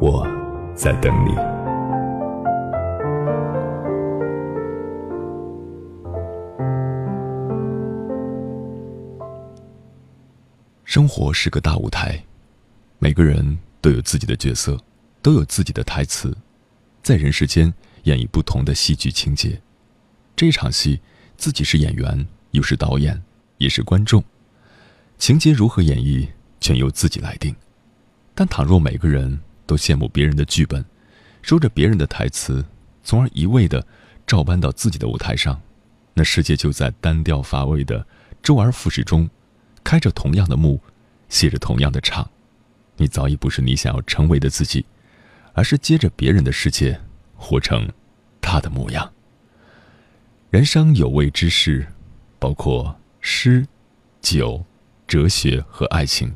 我在等你。生活是个大舞台，每个人都有自己的角色，都有自己的台词，在人世间演绎不同的戏剧情节。这场戏，自己是演员，又是导演，也是观众。情节如何演绎，全由自己来定。但倘若每个人都羡慕别人的剧本，说着别人的台词，从而一味的照搬到自己的舞台上，那世界就在单调乏味的周而复始中。开着同样的幕，写着同样的场，你早已不是你想要成为的自己，而是接着别人的世界，活成他的模样。人生有味之事，包括诗、酒、哲学和爱情。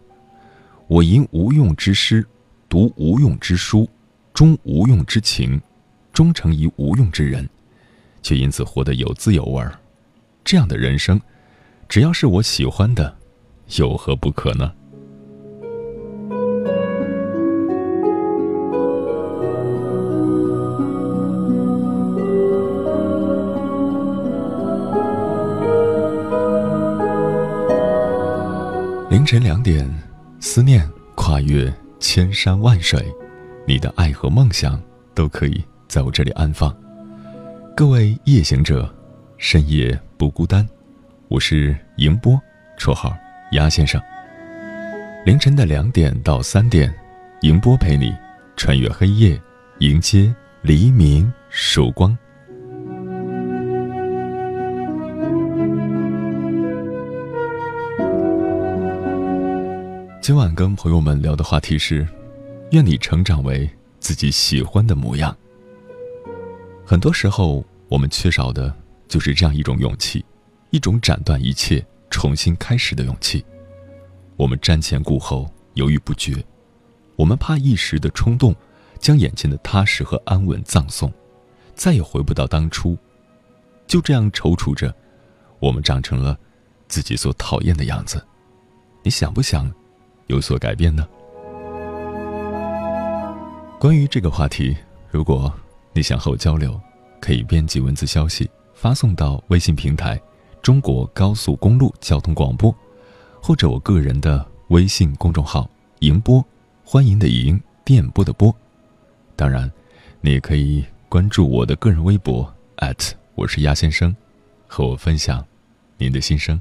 我吟无用之诗，读无用之书，终无用之情，终成一无用之人，却因此活得有滋有味儿。这样的人生，只要是我喜欢的。有何不可呢？凌晨两点，思念跨越千山万水，你的爱和梦想都可以在我这里安放。各位夜行者，深夜不孤单，我是迎波，绰号。鸭先生，凌晨的两点到三点，迎波陪你穿越黑夜，迎接黎明曙光。今晚跟朋友们聊的话题是：愿你成长为自己喜欢的模样。很多时候，我们缺少的就是这样一种勇气，一种斩断一切。重新开始的勇气，我们瞻前顾后，犹豫不决，我们怕一时的冲动，将眼前的踏实和安稳葬送，再也回不到当初。就这样踌躇着，我们长成了自己所讨厌的样子。你想不想有所改变呢？关于这个话题，如果你想和我交流，可以编辑文字消息发送到微信平台。中国高速公路交通广播，或者我个人的微信公众号“迎播”，欢迎的迎，电波的波。当然，你也可以关注我的个人微博我是鸭先生，和我分享您的心声。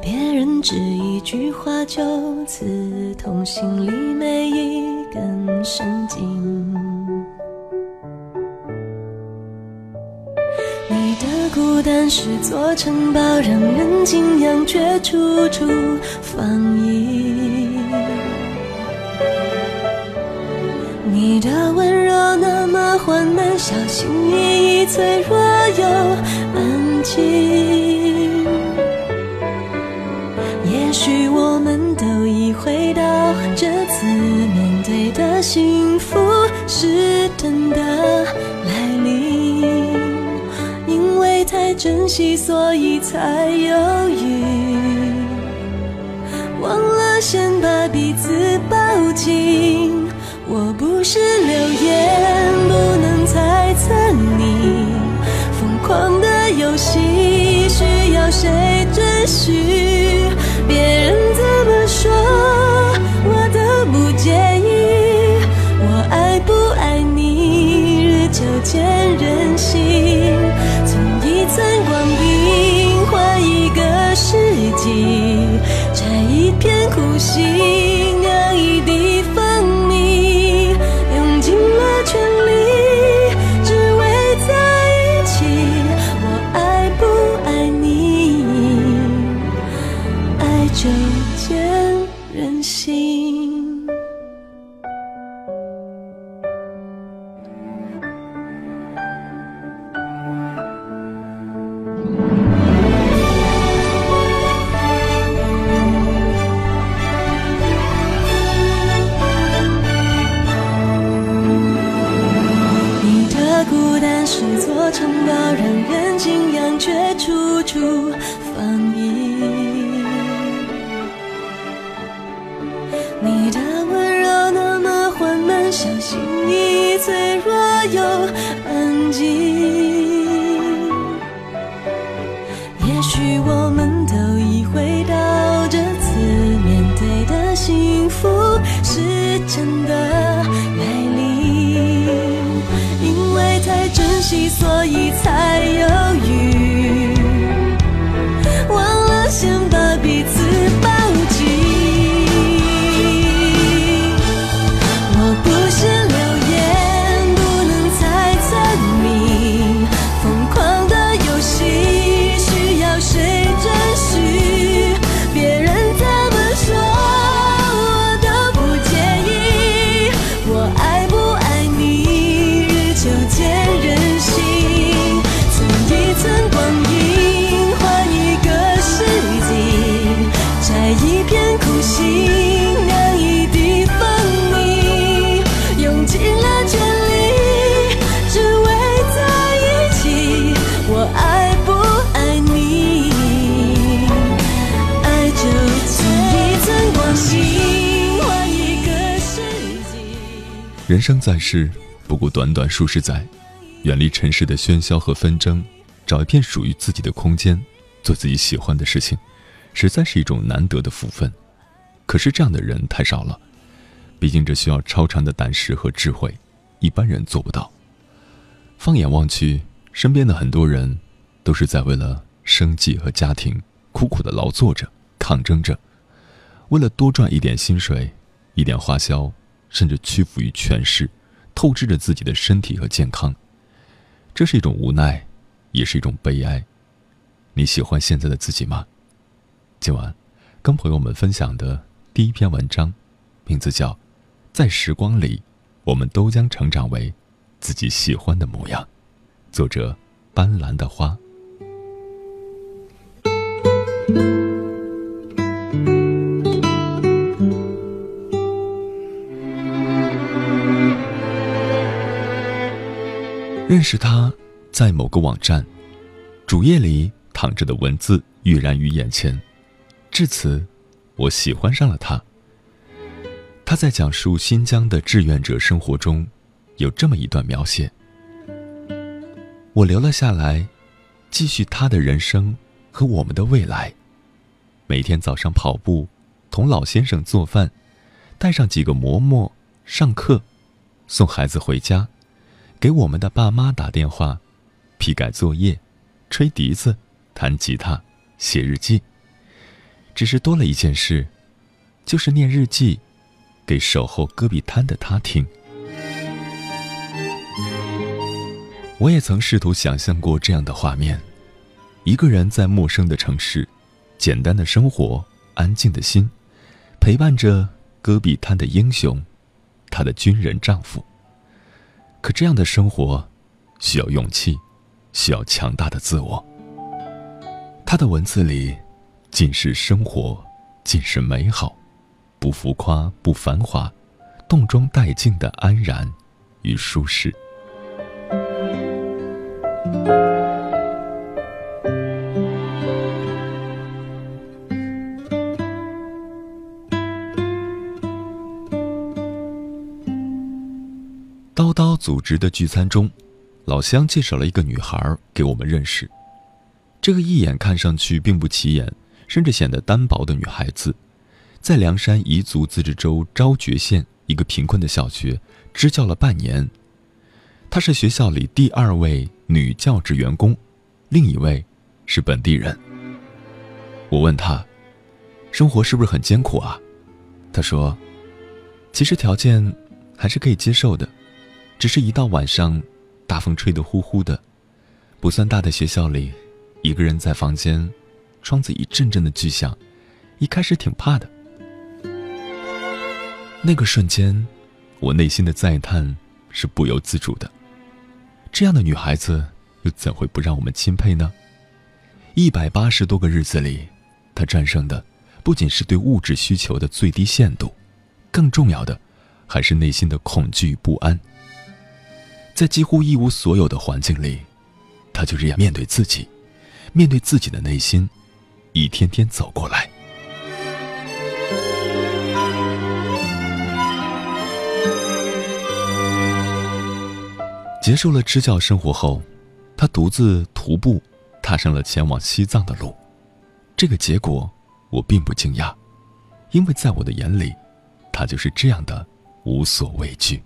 别人只一句话就刺痛心里每一根神经。你的孤单是座城堡，让人敬仰，却处处防御。你的温柔那么缓慢。小心翼翼，脆弱又安静。幸福是真的来临，因为太珍惜，所以才犹豫。忘了先把彼此抱紧。我不是流言，不能猜测你疯狂的游戏需要谁准许？人生在世，不过短短数十载，远离尘世的喧嚣和纷争，找一片属于自己的空间，做自己喜欢的事情，实在是一种难得的福分。可是这样的人太少了，毕竟这需要超长的胆识和智慧，一般人做不到。放眼望去，身边的很多人，都是在为了生计和家庭苦苦的劳作着、抗争着，为了多赚一点薪水、一点花销。甚至屈服于权势，透支着自己的身体和健康，这是一种无奈，也是一种悲哀。你喜欢现在的自己吗？今晚跟朋友们分享的第一篇文章，名字叫《在时光里，我们都将成长为自己喜欢的模样》，作者斑斓的花。认识他，在某个网站主页里躺着的文字跃然于眼前，至此，我喜欢上了他。他在讲述新疆的志愿者生活中，有这么一段描写，我留了下来，继续他的人生和我们的未来。每天早上跑步，同老先生做饭，带上几个馍馍，上课，送孩子回家。给我们的爸妈打电话，批改作业，吹笛子，弹吉他，写日记。只是多了一件事，就是念日记，给守候戈壁滩的他听。我也曾试图想象过这样的画面：一个人在陌生的城市，简单的生活，安静的心，陪伴着戈壁滩的英雄，他的军人丈夫。可这样的生活，需要勇气，需要强大的自我。他的文字里，尽是生活，尽是美好，不浮夸，不繁华，动中带静的安然与舒适。刀组织的聚餐中，老乡介绍了一个女孩给我们认识。这个一眼看上去并不起眼，甚至显得单薄的女孩子，在凉山彝族自治州昭觉县一个贫困的小学支教了半年。她是学校里第二位女教职员工，另一位是本地人。我问她，生活是不是很艰苦啊？她说，其实条件还是可以接受的。只是一到晚上，大风吹得呼呼的，不算大的学校里，一个人在房间，窗子一阵阵的巨响，一开始挺怕的。那个瞬间，我内心的赞叹是不由自主的。这样的女孩子，又怎会不让我们钦佩呢？一百八十多个日子里，她战胜的不仅是对物质需求的最低限度，更重要的，还是内心的恐惧与不安。在几乎一无所有的环境里，他就这样面对自己，面对自己的内心，一天天走过来。结束了支教生活后，他独自徒步，踏上了前往西藏的路。这个结果我并不惊讶，因为在我的眼里，他就是这样的无所畏惧。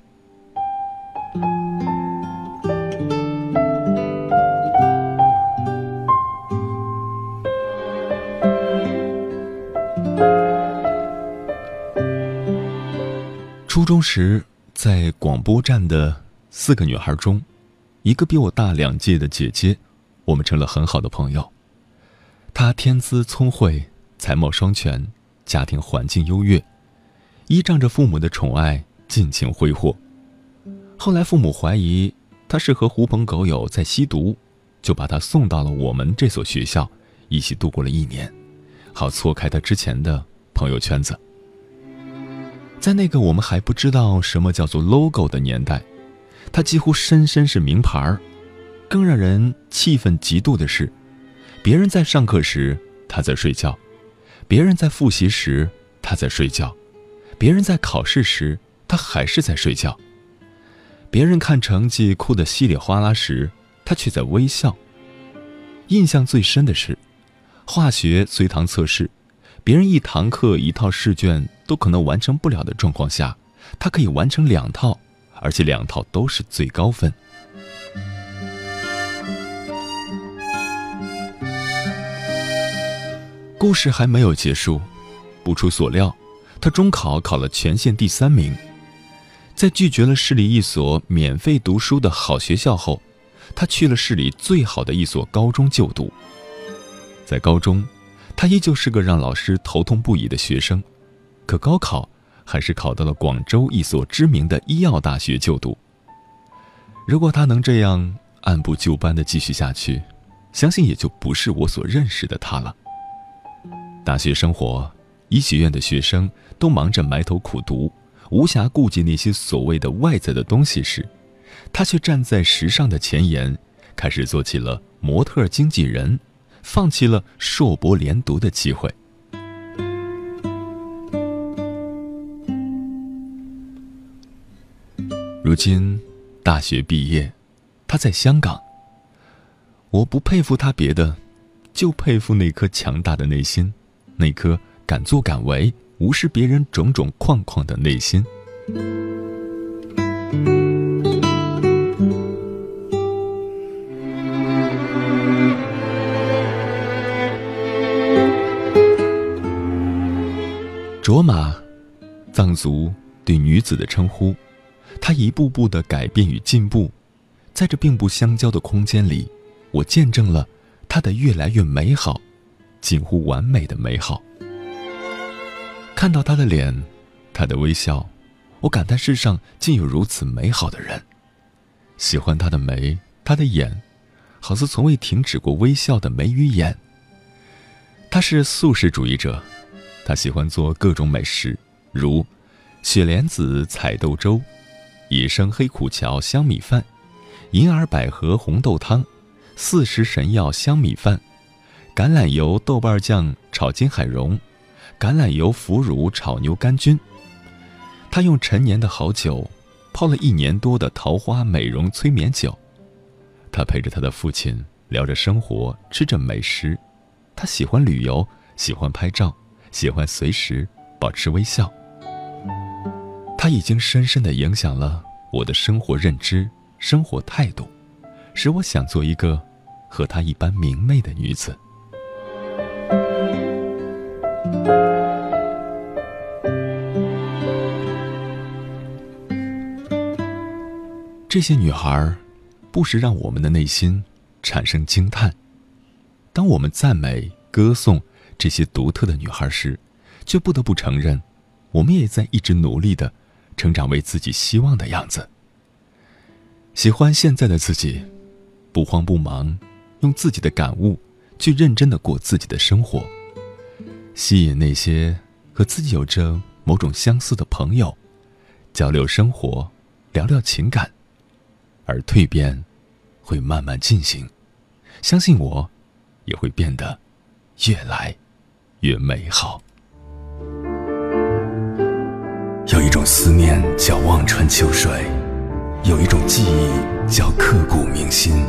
初中时，在广播站的四个女孩中，一个比我大两届的姐姐，我们成了很好的朋友。她天资聪慧，才貌双全，家庭环境优越，依仗着父母的宠爱，尽情挥霍。后来父母怀疑他是和狐朋狗友在吸毒，就把他送到了我们这所学校，一起度过了一年，好错开他之前的朋友圈子。在那个我们还不知道什么叫做 logo 的年代，他几乎深深是名牌儿。更让人气愤嫉妒的是，别人在上课时他在睡觉，别人在复习时他在睡觉，别人在考试时他还是在睡觉。别人看成绩哭得稀里哗啦时，他却在微笑。印象最深的是，化学随堂测试。别人一堂课一套试卷都可能完成不了的状况下，他可以完成两套，而且两套都是最高分。故事还没有结束，不出所料，他中考考了全县第三名。在拒绝了市里一所免费读书的好学校后，他去了市里最好的一所高中就读。在高中。他依旧是个让老师头痛不已的学生，可高考还是考到了广州一所知名的医药大学就读。如果他能这样按部就班的继续下去，相信也就不是我所认识的他了。大学生活，医学院的学生都忙着埋头苦读，无暇顾及那些所谓的外在的东西时，他却站在时尚的前沿，开始做起了模特经纪人。放弃了硕博连读的机会。如今，大学毕业，他在香港。我不佩服他别的，就佩服那颗强大的内心，那颗敢作敢为、无视别人种种框框的内心。卓玛，藏族对女子的称呼。她一步步的改变与进步，在这并不相交的空间里，我见证了她的越来越美好，近乎完美的美好。看到他的脸，他的微笑，我感叹世上竟有如此美好的人。喜欢他的眉，他的眼，好似从未停止过微笑的眉与眼。他是素食主义者，他喜欢做各种美食，如雪莲子彩豆粥、野生黑苦荞香米饭、银耳百合红豆汤、四时神药香米饭、橄榄油豆瓣酱炒金海蓉、橄榄油腐乳炒牛肝菌。她用陈年的好酒。泡了一年多的桃花美容催眠酒，他陪着他的父亲聊着生活，吃着美食。他喜欢旅游，喜欢拍照，喜欢随时保持微笑。他已经深深的影响了我的生活认知、生活态度，使我想做一个和他一般明媚的女子。这些女孩，不时让我们的内心产生惊叹。当我们赞美、歌颂这些独特的女孩时，却不得不承认，我们也在一直努力的成长为自己希望的样子。喜欢现在的自己，不慌不忙，用自己的感悟去认真的过自己的生活，吸引那些和自己有着某种相似的朋友，交流生活，聊聊情感。而蜕变，会慢慢进行，相信我，也会变得越来越美好。有一种思念叫望穿秋水，有一种记忆叫刻骨铭心，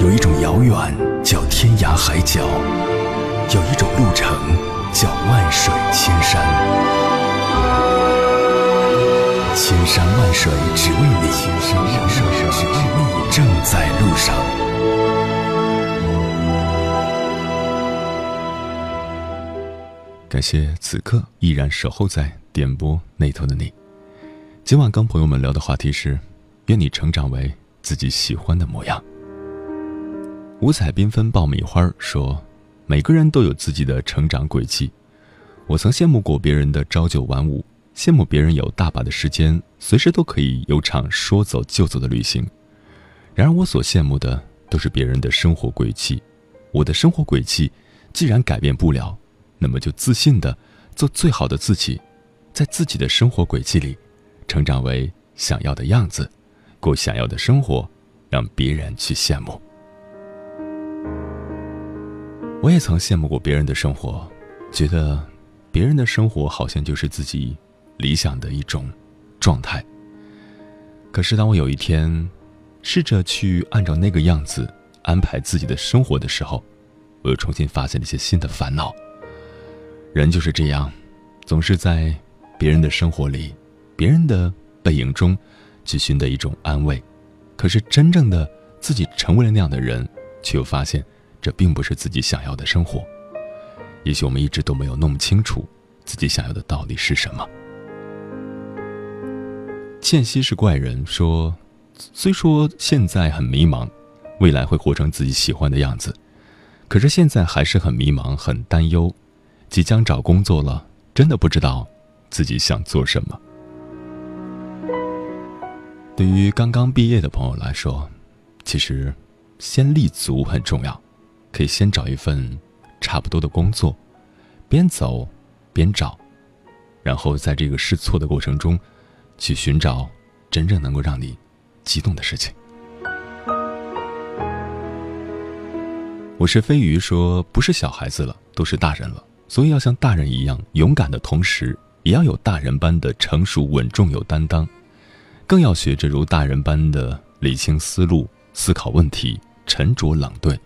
有一种遥远叫天涯海角，有一种路程叫万水千山。千山万水只为你，正在路上。感谢此刻依然守候在点播那头的你。今晚跟朋友们聊的话题是：愿你成长为自己喜欢的模样。五彩缤纷爆米花说：“每个人都有自己的成长轨迹。我曾羡慕过别人的朝九晚五。”羡慕别人有大把的时间，随时都可以有场说走就走的旅行。然而，我所羡慕的都是别人的生活轨迹。我的生活轨迹既然改变不了，那么就自信的做最好的自己，在自己的生活轨迹里，成长为想要的样子，过想要的生活，让别人去羡慕。我也曾羡慕过别人的生活，觉得别人的生活好像就是自己。理想的一种状态。可是，当我有一天试着去按照那个样子安排自己的生活的时候，我又重新发现了一些新的烦恼。人就是这样，总是在别人的生活里、别人的背影中去寻得一种安慰。可是，真正的自己成为了那样的人，却又发现这并不是自己想要的生活。也许我们一直都没有弄清楚自己想要的到底是什么。倩兮是怪人，说：“虽说现在很迷茫，未来会活成自己喜欢的样子，可是现在还是很迷茫、很担忧。即将找工作了，真的不知道自己想做什么。”对于刚刚毕业的朋友来说，其实先立足很重要，可以先找一份差不多的工作，边走边找，然后在这个试错的过程中。去寻找真正能够让你激动的事情。我是飞鱼说，不是小孩子了，都是大人了，所以要像大人一样勇敢的同时，也要有大人般的成熟稳重有担当，更要学着如大人般的理清思路、思考问题、沉着冷对。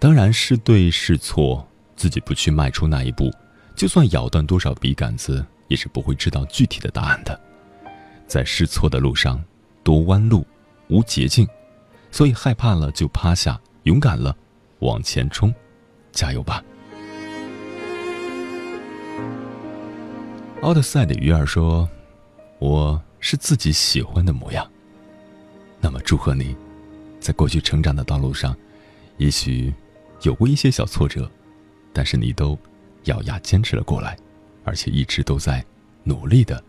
当然是对是错，自己不去迈出那一步，就算咬断多少笔杆子，也是不会知道具体的答案的。在试错的路上，多弯路，无捷径，所以害怕了就趴下，勇敢了，往前冲，加油吧！奥德赛的鱼儿说：“我是自己喜欢的模样。”那么祝贺你，在过去成长的道路上，也许有过一些小挫折，但是你都咬牙坚持了过来，而且一直都在努力的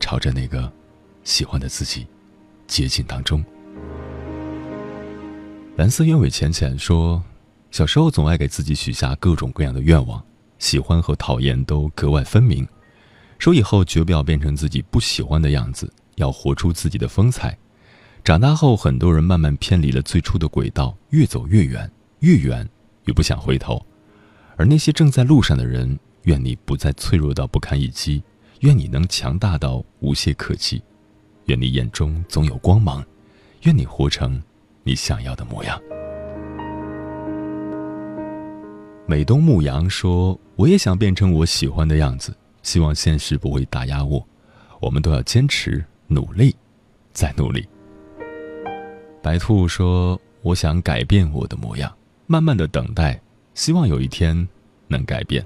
朝着那个。喜欢的自己，接近当中。蓝色鸢尾浅浅说：“小时候总爱给自己许下各种各样的愿望，喜欢和讨厌都格外分明。说以后绝不要变成自己不喜欢的样子，要活出自己的风采。长大后，很多人慢慢偏离了最初的轨道，越走越远，越远越不想回头。而那些正在路上的人，愿你不再脆弱到不堪一击，愿你能强大到无懈可击，愿你眼中总有光芒，愿你活成。”你想要的模样。美东牧羊说：“我也想变成我喜欢的样子，希望现实不会打压我。我们都要坚持努力，再努力。”白兔说：“我想改变我的模样，慢慢的等待，希望有一天能改变。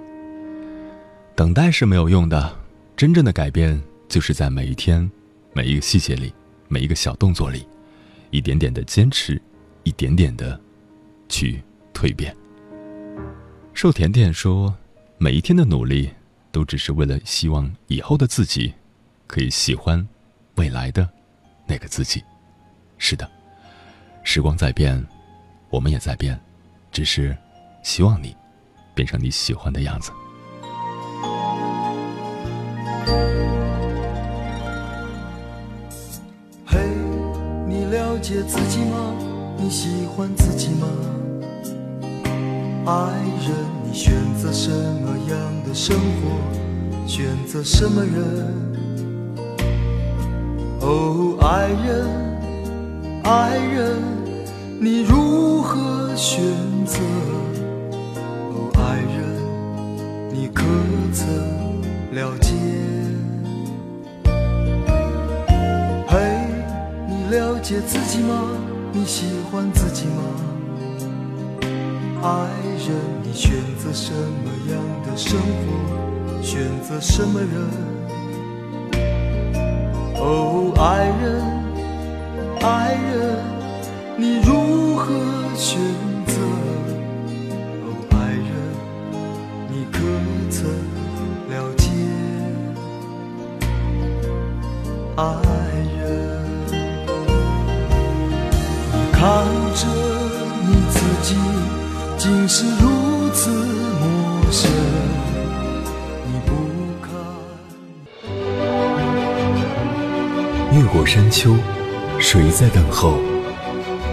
等待是没有用的，真正的改变就是在每一天、每一个细节里、每一个小动作里。”一点点的坚持，一点点的去蜕变。瘦甜甜说：“每一天的努力，都只是为了希望以后的自己可以喜欢未来的那个自己。”是的，时光在变，我们也在变，只是希望你变成你喜欢的样子。嘿，你了解自己吗？你喜欢自己吗？爱人，你选择什么样的生活？选择什么人？哦，爱人，爱人，你如何选择？哦，爱人，你可曾了解？嘿，你了解自己吗？你喜欢自己吗？爱人，你选择什么样的生活？选择什么人？哦，爱人，爱人，你如何选择？哦，爱人，你可曾了解？爱人。看着你自己，竟是如此陌生。你不看。越过山丘，谁在等候？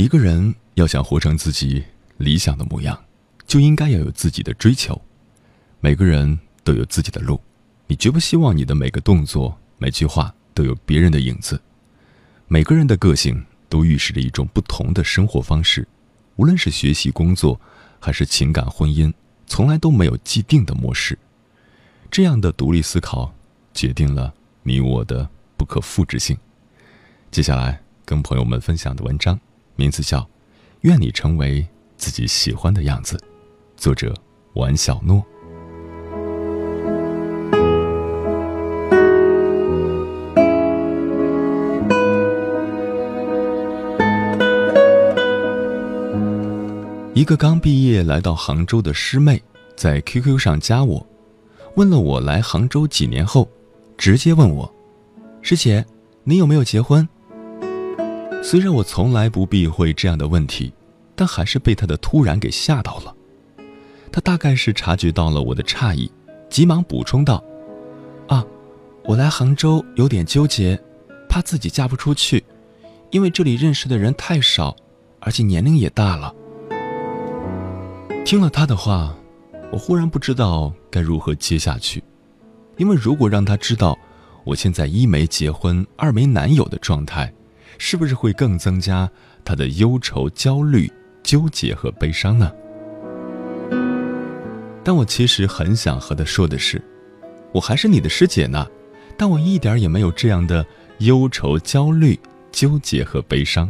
一个人要想活成自己理想的模样，就应该要有自己的追求。每个人都有自己的路，你绝不希望你的每个动作、每句话都有别人的影子。每个人的个性。都预示着一种不同的生活方式，无论是学习、工作，还是情感、婚姻，从来都没有既定的模式。这样的独立思考，决定了你我的不可复制性。接下来跟朋友们分享的文章，名字叫《愿你成为自己喜欢的样子》，作者王小诺。一个刚毕业来到杭州的师妹，在 QQ 上加我，问了我来杭州几年后，直接问我：“师姐，你有没有结婚？”虽然我从来不避讳这样的问题，但还是被他的突然给吓到了。他大概是察觉到了我的诧异，急忙补充道：“啊，我来杭州有点纠结，怕自己嫁不出去，因为这里认识的人太少，而且年龄也大了。”听了他的话，我忽然不知道该如何接下去，因为如果让他知道我现在一没结婚，二没男友的状态，是不是会更增加他的忧愁、焦虑、纠结和悲伤呢？但我其实很想和他说的是，我还是你的师姐呢，但我一点也没有这样的忧愁、焦虑、纠结和悲伤。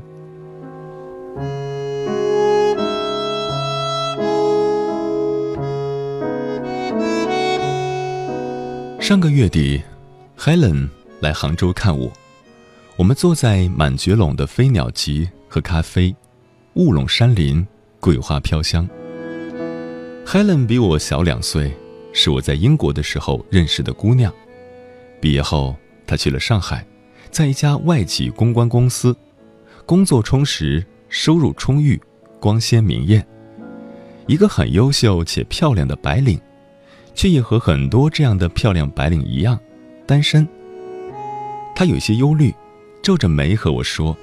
上个月底，Helen 来杭州看我。我们坐在满觉陇的飞鸟集喝咖啡，雾笼山林，桂花飘香。Helen 比我小两岁，是我在英国的时候认识的姑娘。毕业后，她去了上海，在一家外企公关公司，工作充实，收入充裕，光鲜明艳。一个很优秀且漂亮的白领，却也和很多这样的漂亮白领一样，单身。她有些忧虑，皱着眉和我说：“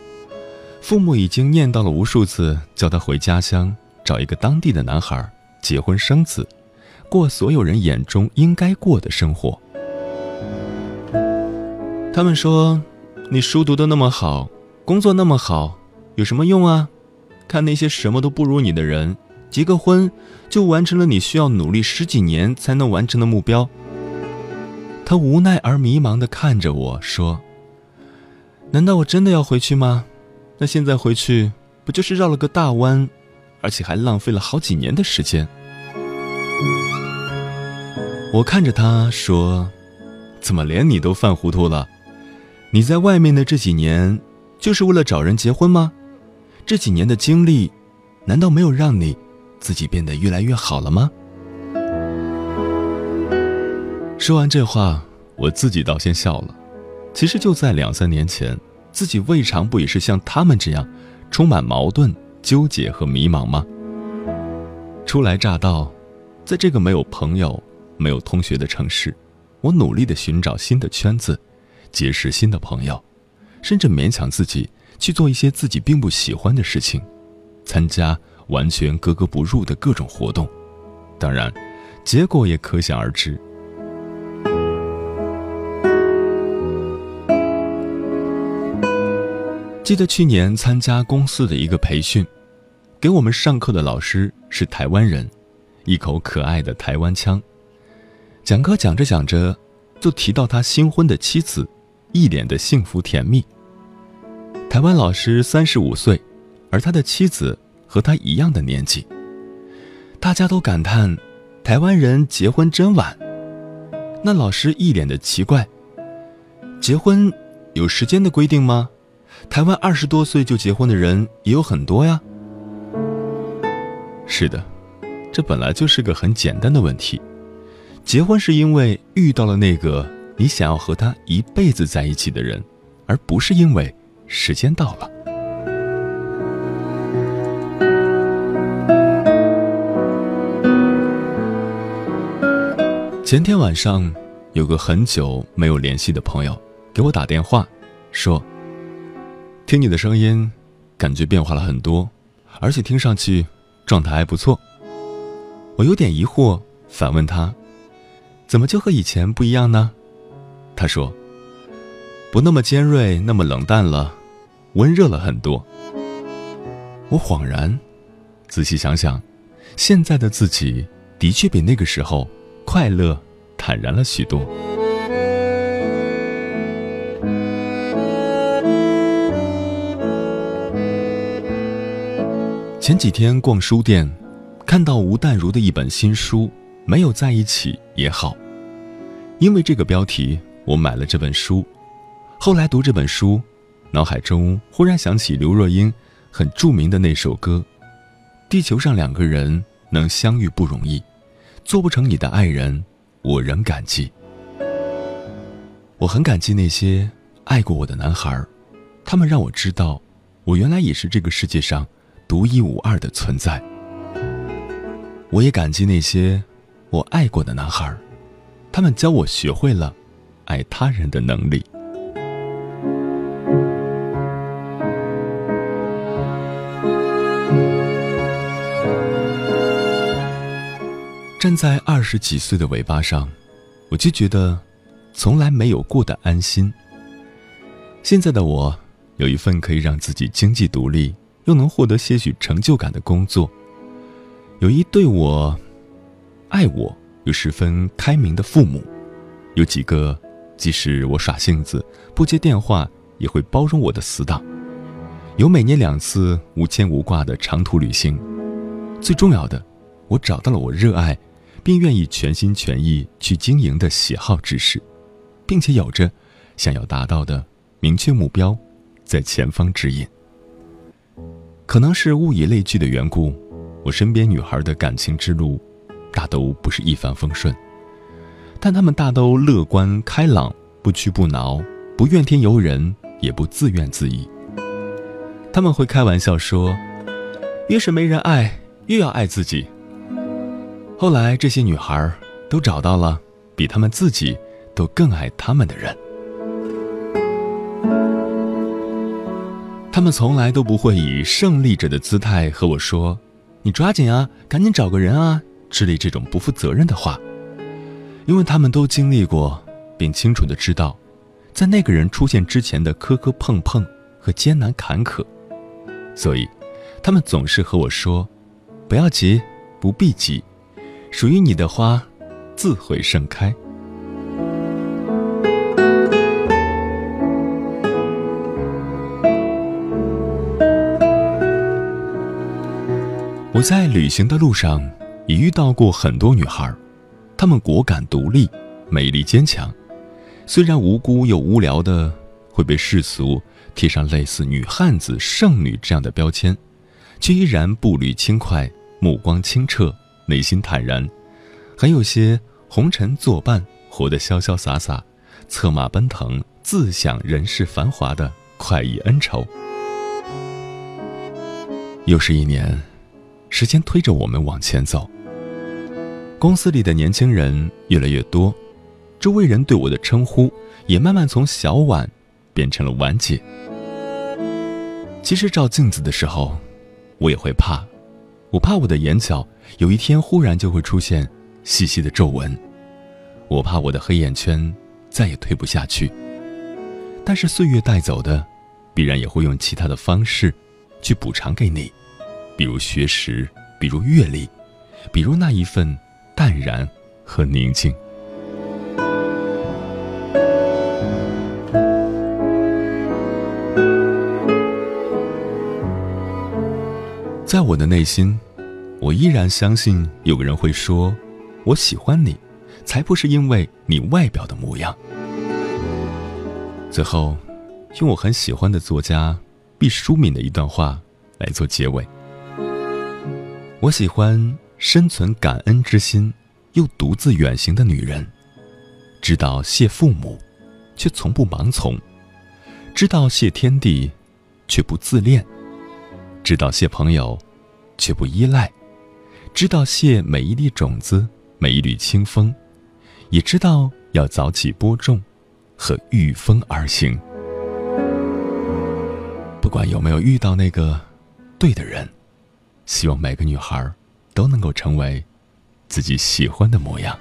父母已经念叨了无数次，叫他回家乡找一个当地的男孩。”结婚生子，过所有人眼中应该过的生活。他们说：“你书读的那么好，工作那么好，有什么用啊？看那些什么都不如你的人，结个婚就完成了你需要努力十几年才能完成的目标。”他无奈而迷茫地看着我说：“难道我真的要回去吗？那现在回去不就是绕了个大弯，而且还浪费了好几年的时间？”我看着他说：“怎么连你都犯糊涂了？你在外面的这几年，就是为了找人结婚吗？这几年的经历，难道没有让你自己变得越来越好了吗？”说完这话，我自己倒先笑了。其实就在两三年前，自己未尝不也是像他们这样，充满矛盾、纠结和迷茫吗？初来乍到，在这个没有朋友。没有同学的城市，我努力的寻找新的圈子，结识新的朋友，甚至勉强自己去做一些自己并不喜欢的事情，参加完全格格不入的各种活动。当然，结果也可想而知。记得去年参加公司的一个培训，给我们上课的老师是台湾人，一口可爱的台湾腔。讲课讲着讲着，就提到他新婚的妻子，一脸的幸福甜蜜。台湾老师三十五岁，而他的妻子和他一样的年纪。大家都感叹，台湾人结婚真晚。那老师一脸的奇怪，结婚有时间的规定吗？台湾二十多岁就结婚的人也有很多呀。是的，这本来就是个很简单的问题。结婚是因为遇到了那个你想要和他一辈子在一起的人，而不是因为时间到了。前天晚上，有个很久没有联系的朋友给我打电话，说：“听你的声音，感觉变化了很多，而且听上去状态还不错。”我有点疑惑，反问他。怎么就和以前不一样呢？他说：“不那么尖锐，那么冷淡了，温热了很多。”我恍然，仔细想想，现在的自己的确比那个时候快乐、坦然了许多。前几天逛书店，看到吴淡如的一本新书。没有在一起也好，因为这个标题，我买了这本书。后来读这本书，脑海中忽然想起刘若英很著名的那首歌：“地球上两个人能相遇不容易，做不成你的爱人，我仍感激。”我很感激那些爱过我的男孩，他们让我知道，我原来也是这个世界上独一无二的存在。我也感激那些。我爱过的男孩，他们教我学会了爱他人的能力。站在二十几岁的尾巴上，我就觉得从来没有过的安心。现在的我有一份可以让自己经济独立，又能获得些许成就感的工作，有一对我。爱我又十分开明的父母，有几个即使我耍性子不接电话也会包容我的死党，有每年两次无牵无挂的长途旅行。最重要的，我找到了我热爱并愿意全心全意去经营的喜好之事，并且有着想要达到的明确目标，在前方指引。可能是物以类聚的缘故，我身边女孩的感情之路，大都不是一帆风顺，但她们大都乐观开朗，不屈不挠，不怨天尤人，也不自怨自艾。他们会开玩笑说：“越是没人爱，越要爱自己。”后来，这些女孩都找到了比她们自己都更爱她们的人。他们从来都不会以胜利者的姿态和我说：“你抓紧啊，赶紧找个人啊”之类这种不负责任的话，因为他们都经历过，并清楚的知道，在那个人出现之前的磕磕碰碰和艰难坎坷。所以，他们总是和我说：“不要急，不必急，属于你的花，自会盛开。”我在旅行的路上也遇到过很多女孩，她们果敢独立，美丽坚强，虽然无辜又无聊的会被世俗。贴上类似“女汉子”“剩女”这样的标签，却依然步履轻快，目光清澈，内心坦然，很有些红尘作伴，活得潇潇洒洒，策马奔腾，自享人世繁华的快意恩仇。又是一年，时间推着我们往前走。公司里的年轻人越来越多，周围人对我的称呼也慢慢从小婉变成了婉姐。其实照镜子的时候，我也会怕，我怕我的眼角有一天忽然就会出现细细的皱纹，我怕我的黑眼圈再也褪不下去。但是岁月带走的，必然也会用其他的方式去补偿给你，比如学识，比如阅历，比如那一份淡然和宁静。在我的内心，我依然相信有个人会说：“我喜欢你，才不是因为你外表的模样。”最后，用我很喜欢的作家毕淑敏的一段话来做结尾：“我喜欢深存感恩之心又独自远行的女人，知道谢父母，却从不盲从；知道谢天地，却不自恋。”知道谢朋友，却不依赖；知道谢每一粒种子，每一缕清风，也知道要早起播种，和御风而行。不管有没有遇到那个对的人，希望每个女孩都能够成为自己喜欢的模样。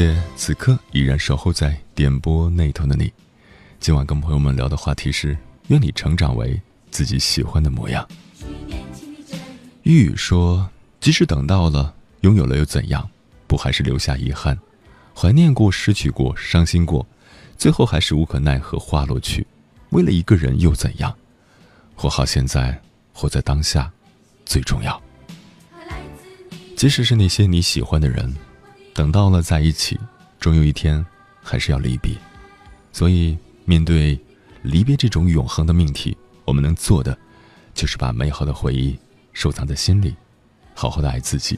谢此刻依然守候在点播那头的你，今晚跟朋友们聊的话题是：愿你成长为自己喜欢的模样。玉玉说：“即使等到了，拥有了又怎样？不还是留下遗憾？怀念过，失去过，伤心过，最后还是无可奈何花落去。为了一个人又怎样？活好现在，活在当下，最重要。即使是那些你喜欢的人，等到了在一起，终有一天还是要离别。所以。”面对离别这种永恒的命题，我们能做的就是把美好的回忆收藏在心里，好好的爱自己。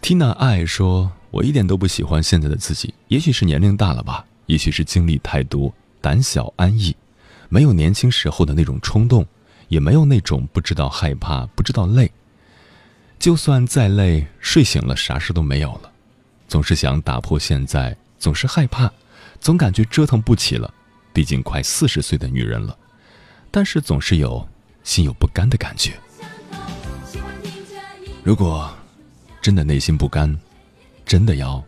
Tina 爱说：“我一点都不喜欢现在的自己，也许是年龄大了吧，也许是经历太多，胆小安逸，没有年轻时候的那种冲动，也没有那种不知道害怕、不知道累。就算再累，睡醒了啥事都没有了，总是想打破现在，总是害怕。”总感觉折腾不起了，毕竟快四十岁的女人了，但是总是有心有不甘的感觉。如果真的内心不甘，真的要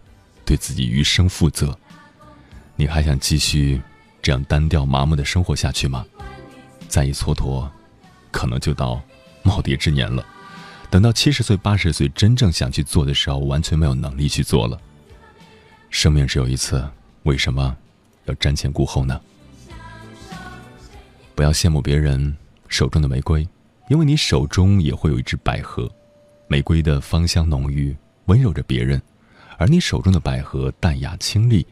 对自己余生负责，你还想继续这样单调麻木的生活下去吗？再一蹉跎，可能就到耄耋之年了。等到七十岁、八十岁，真正想去做的时候，完全没有能力去做了。生命只有一次。为什么要瞻前顾后呢？不要羡慕别人手中的玫瑰，因为你手中也会有一只百合。玫瑰的芳香浓郁，温柔着别人，而你手中的百合淡雅清丽，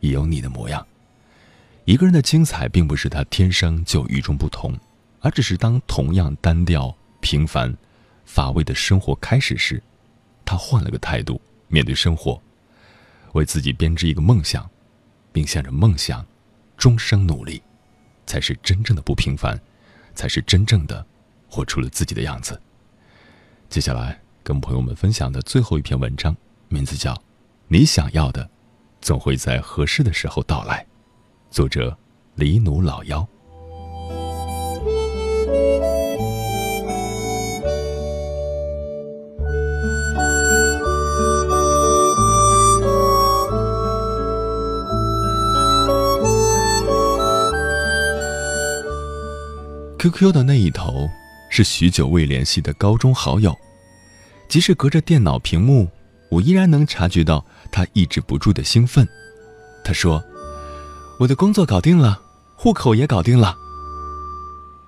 也有你的模样。一个人的精彩，并不是他天生就与众不同，而只是当同样单调、平凡、乏味的生活开始时，他换了个态度面对生活，为自己编织一个梦想。并向着梦想，终生努力，才是真正的不平凡，才是真正的活出了自己的样子。接下来跟朋友们分享的最后一篇文章，名字叫《你想要的，总会在合适的时候到来》，作者李努老妖。QQ 的那一头是许久未联系的高中好友，即使隔着电脑屏幕，我依然能察觉到他抑制不住的兴奋。他说：“我的工作搞定了，户口也搞定了。”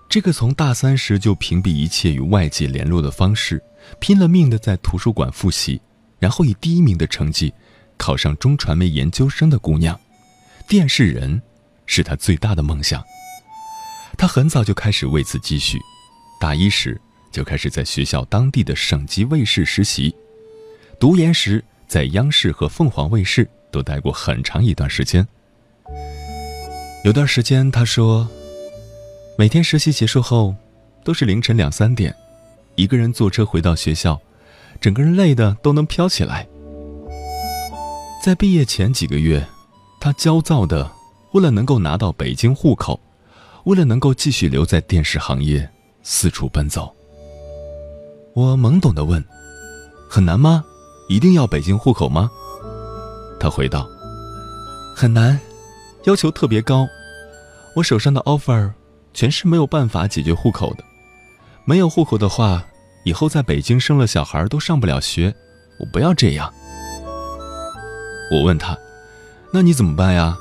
这个从大三时就屏蔽一切与外界联络的方式，拼了命的在图书馆复习，然后以第一名的成绩考上中传媒研究生的姑娘，电视人是她最大的梦想。他很早就开始为此积蓄，大一时就开始在学校当地的省级卫视实习，读研时在央视和凤凰卫视都待过很长一段时间。有段时间，他说，每天实习结束后都是凌晨两三点，一个人坐车回到学校，整个人累的都能飘起来。在毕业前几个月，他焦躁的为了能够拿到北京户口。为了能够继续留在电视行业，四处奔走。我懵懂的问：“很难吗？一定要北京户口吗？”他回道：“很难，要求特别高。我手上的 offer 全是没有办法解决户口的。没有户口的话，以后在北京生了小孩都上不了学。我不要这样。”我问他：“那你怎么办呀？”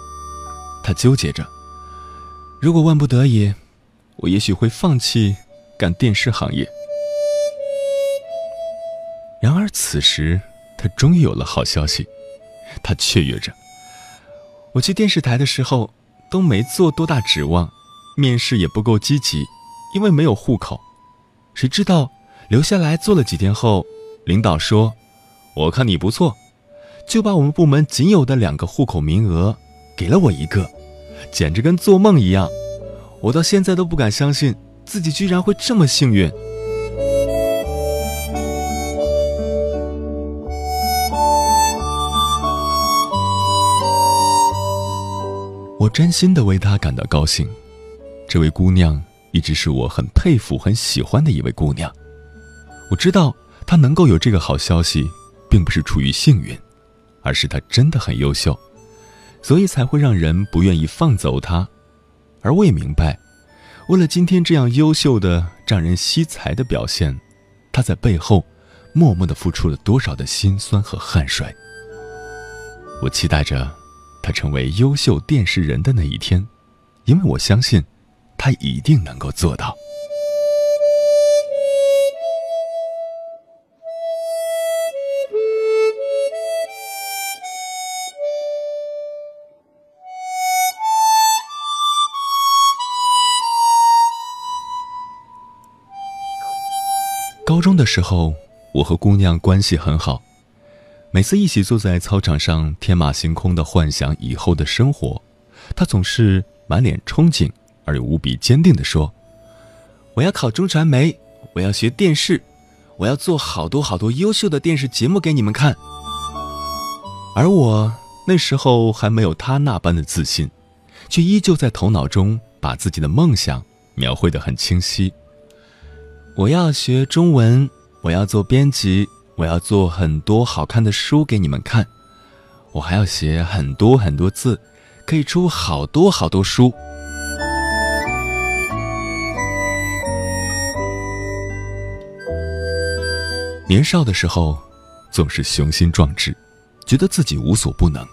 他纠结着。如果万不得已，我也许会放弃干电视行业。然而此时，他终于有了好消息，他雀跃着。我去电视台的时候都没做多大指望，面试也不够积极，因为没有户口。谁知道留下来做了几天后，领导说：“我看你不错，就把我们部门仅有的两个户口名额给了我一个。”简直跟做梦一样，我到现在都不敢相信自己居然会这么幸运。我真心的为她感到高兴。这位姑娘一直是我很佩服、很喜欢的一位姑娘。我知道她能够有这个好消息，并不是出于幸运，而是她真的很优秀。所以才会让人不愿意放走他。而我也明白，为了今天这样优秀的、让人惜才的表现，他在背后默默的付出了多少的辛酸和汗水。我期待着他成为优秀电视人的那一天，因为我相信，他一定能够做到。高中的时候，我和姑娘关系很好，每次一起坐在操场上天马行空的幻想以后的生活，她总是满脸憧憬而又无比坚定地说：“我要考中传媒，我要学电视，我要做好多好多优秀的电视节目给你们看。”而我那时候还没有她那般的自信，却依旧在头脑中把自己的梦想描绘得很清晰。我要学中文，我要做编辑，我要做很多好看的书给你们看。我还要写很多很多字，可以出好多好多书。年少的时候，总是雄心壮志，觉得自己无所不能，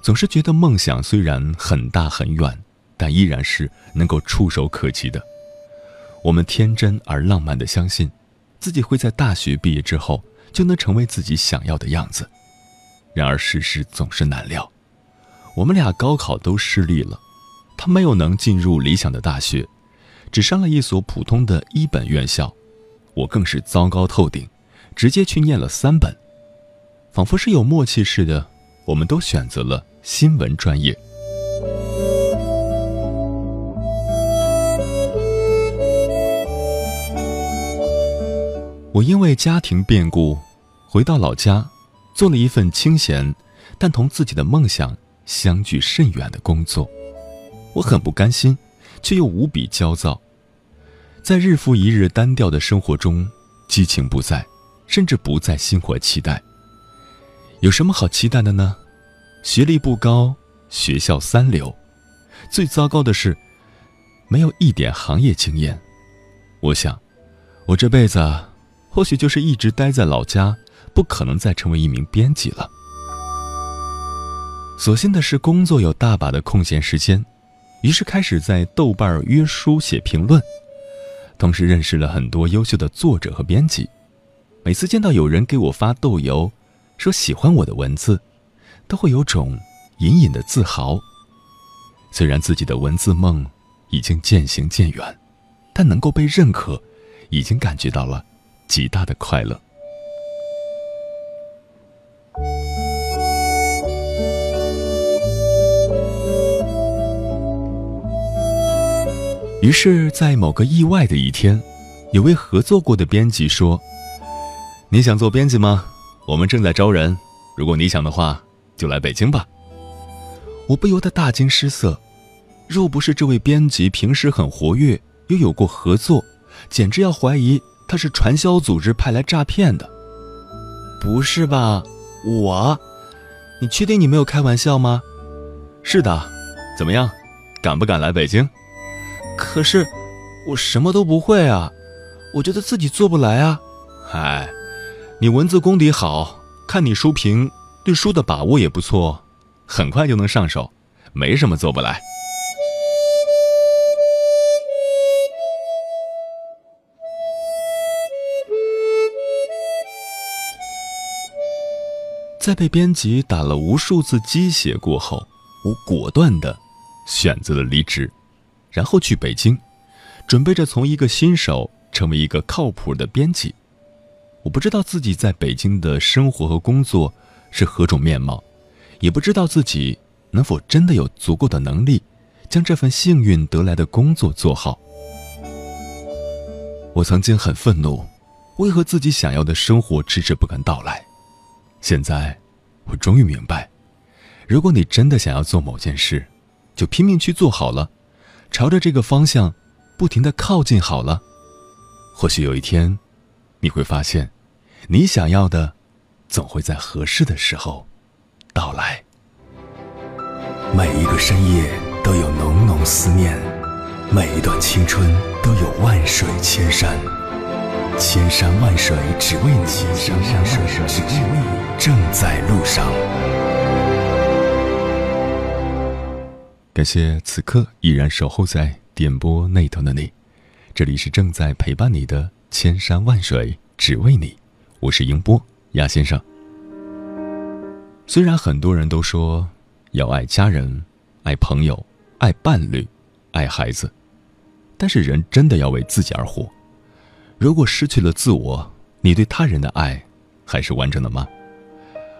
总是觉得梦想虽然很大很远，但依然是能够触手可及的。我们天真而浪漫的相信，自己会在大学毕业之后就能成为自己想要的样子。然而世事总是难料，我们俩高考都失利了，他没有能进入理想的大学，只上了一所普通的一本院校，我更是糟糕透顶，直接去念了三本，仿佛是有默契似的，我们都选择了新闻专业。我因为家庭变故，回到老家，做了一份清闲，但同自己的梦想相距甚远的工作。我很不甘心，却又无比焦躁。在日复一日单调的生活中，激情不在，甚至不再心怀期待。有什么好期待的呢？学历不高，学校三流，最糟糕的是，没有一点行业经验。我想，我这辈子。或许就是一直待在老家，不可能再成为一名编辑了。所幸的是，工作有大把的空闲时间，于是开始在豆瓣约书写评论，同时认识了很多优秀的作者和编辑。每次见到有人给我发豆邮，说喜欢我的文字，都会有种隐隐的自豪。虽然自己的文字梦已经渐行渐远，但能够被认可，已经感觉到了。极大的快乐。于是，在某个意外的一天，有位合作过的编辑说：“你想做编辑吗？我们正在招人。如果你想的话，就来北京吧。”我不由得大惊失色。若不是这位编辑平时很活跃，又有过合作，简直要怀疑。他是传销组织派来诈骗的，不是吧？我，你确定你没有开玩笑吗？是的，怎么样，敢不敢来北京？可是我什么都不会啊，我觉得自己做不来啊。嗨，你文字功底好，看你书评，对书的把握也不错，很快就能上手，没什么做不来。在被编辑打了无数次鸡血过后，我果断的选择了离职，然后去北京，准备着从一个新手成为一个靠谱的编辑。我不知道自己在北京的生活和工作是何种面貌，也不知道自己能否真的有足够的能力将这份幸运得来的工作做好。我曾经很愤怒，为何自己想要的生活迟迟不肯到来？现在，我终于明白，如果你真的想要做某件事，就拼命去做好了，朝着这个方向不停的靠近好了。或许有一天，你会发现，你想要的，总会在合适的时候到来。每一个深夜都有浓浓思念，每一段青春都有万水千山，千山万水只为你，千山万水只为你，正在路上。感谢此刻依然守候在点播那头的你，这里是正在陪伴你的千山万水只为你，我是英波亚先生。虽然很多人都说要爱家人、爱朋友、爱伴侣、爱孩子，但是人真的要为自己而活。如果失去了自我，你对他人的爱还是完整的吗？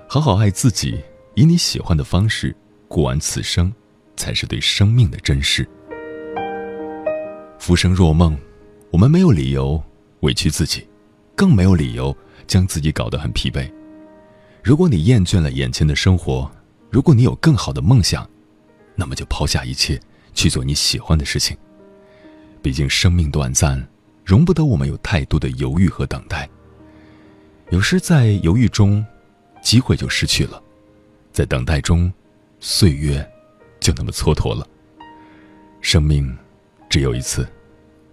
好好爱自己，以你喜欢的方式过完此生，才是对生命的珍视。浮生若梦，我们没有理由委屈自己，更没有理由将自己搞得很疲惫。如果你厌倦了眼前的生活，如果你有更好的梦想，那么就抛下一切，去做你喜欢的事情。毕竟生命短暂，容不得我们有太多的犹豫和等待。有时在犹豫中，机会就失去了；在等待中，岁月就那么蹉跎了。生命只有一次，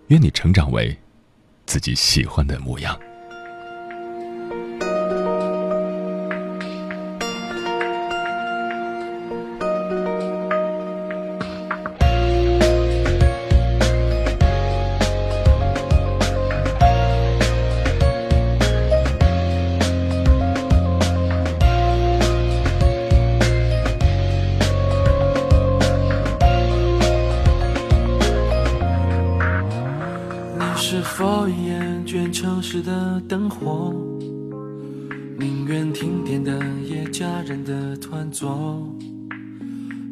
愿你成长为自己喜欢的模样。的团座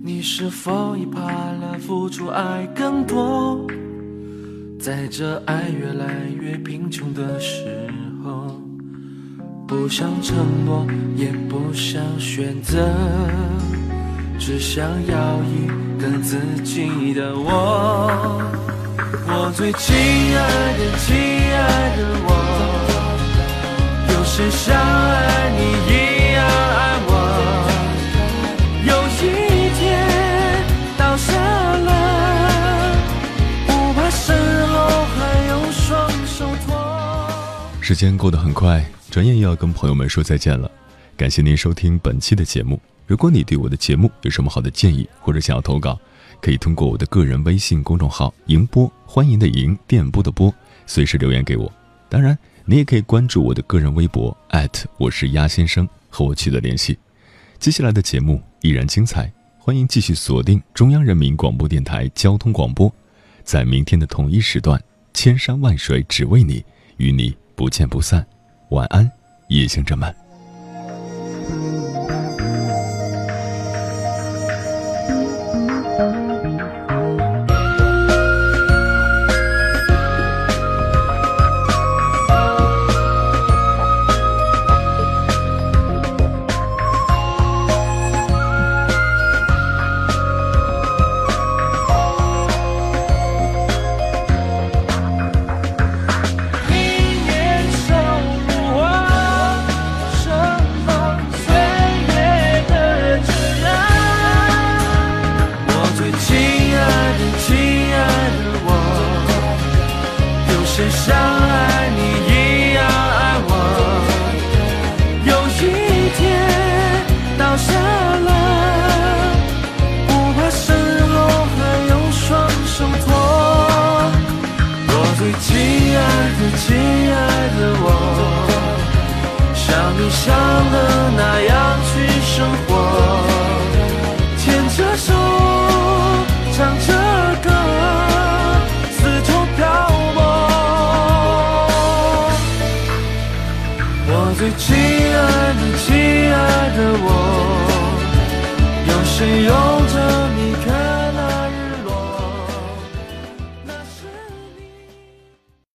你是否已怕了付出爱更多？在这爱越来越贫穷的时候，不想承诺，也不想选择，只想要一个自己的我。我最亲爱的，亲爱的我，有谁像爱你一时间过得很快，转眼又要跟朋友们说再见了。感谢您收听本期的节目。如果你对我的节目有什么好的建议，或者想要投稿，可以通过我的个人微信公众号“迎波”，欢迎的迎，电波的波，随时留言给我。当然，你也可以关注我的个人微博我是鸭先生，和我取得联系。接下来的节目依然精彩，欢迎继续锁定中央人民广播电台交通广播，在明天的同一时段，千山万水只为你，与你。不见不散，晚安，夜行者们。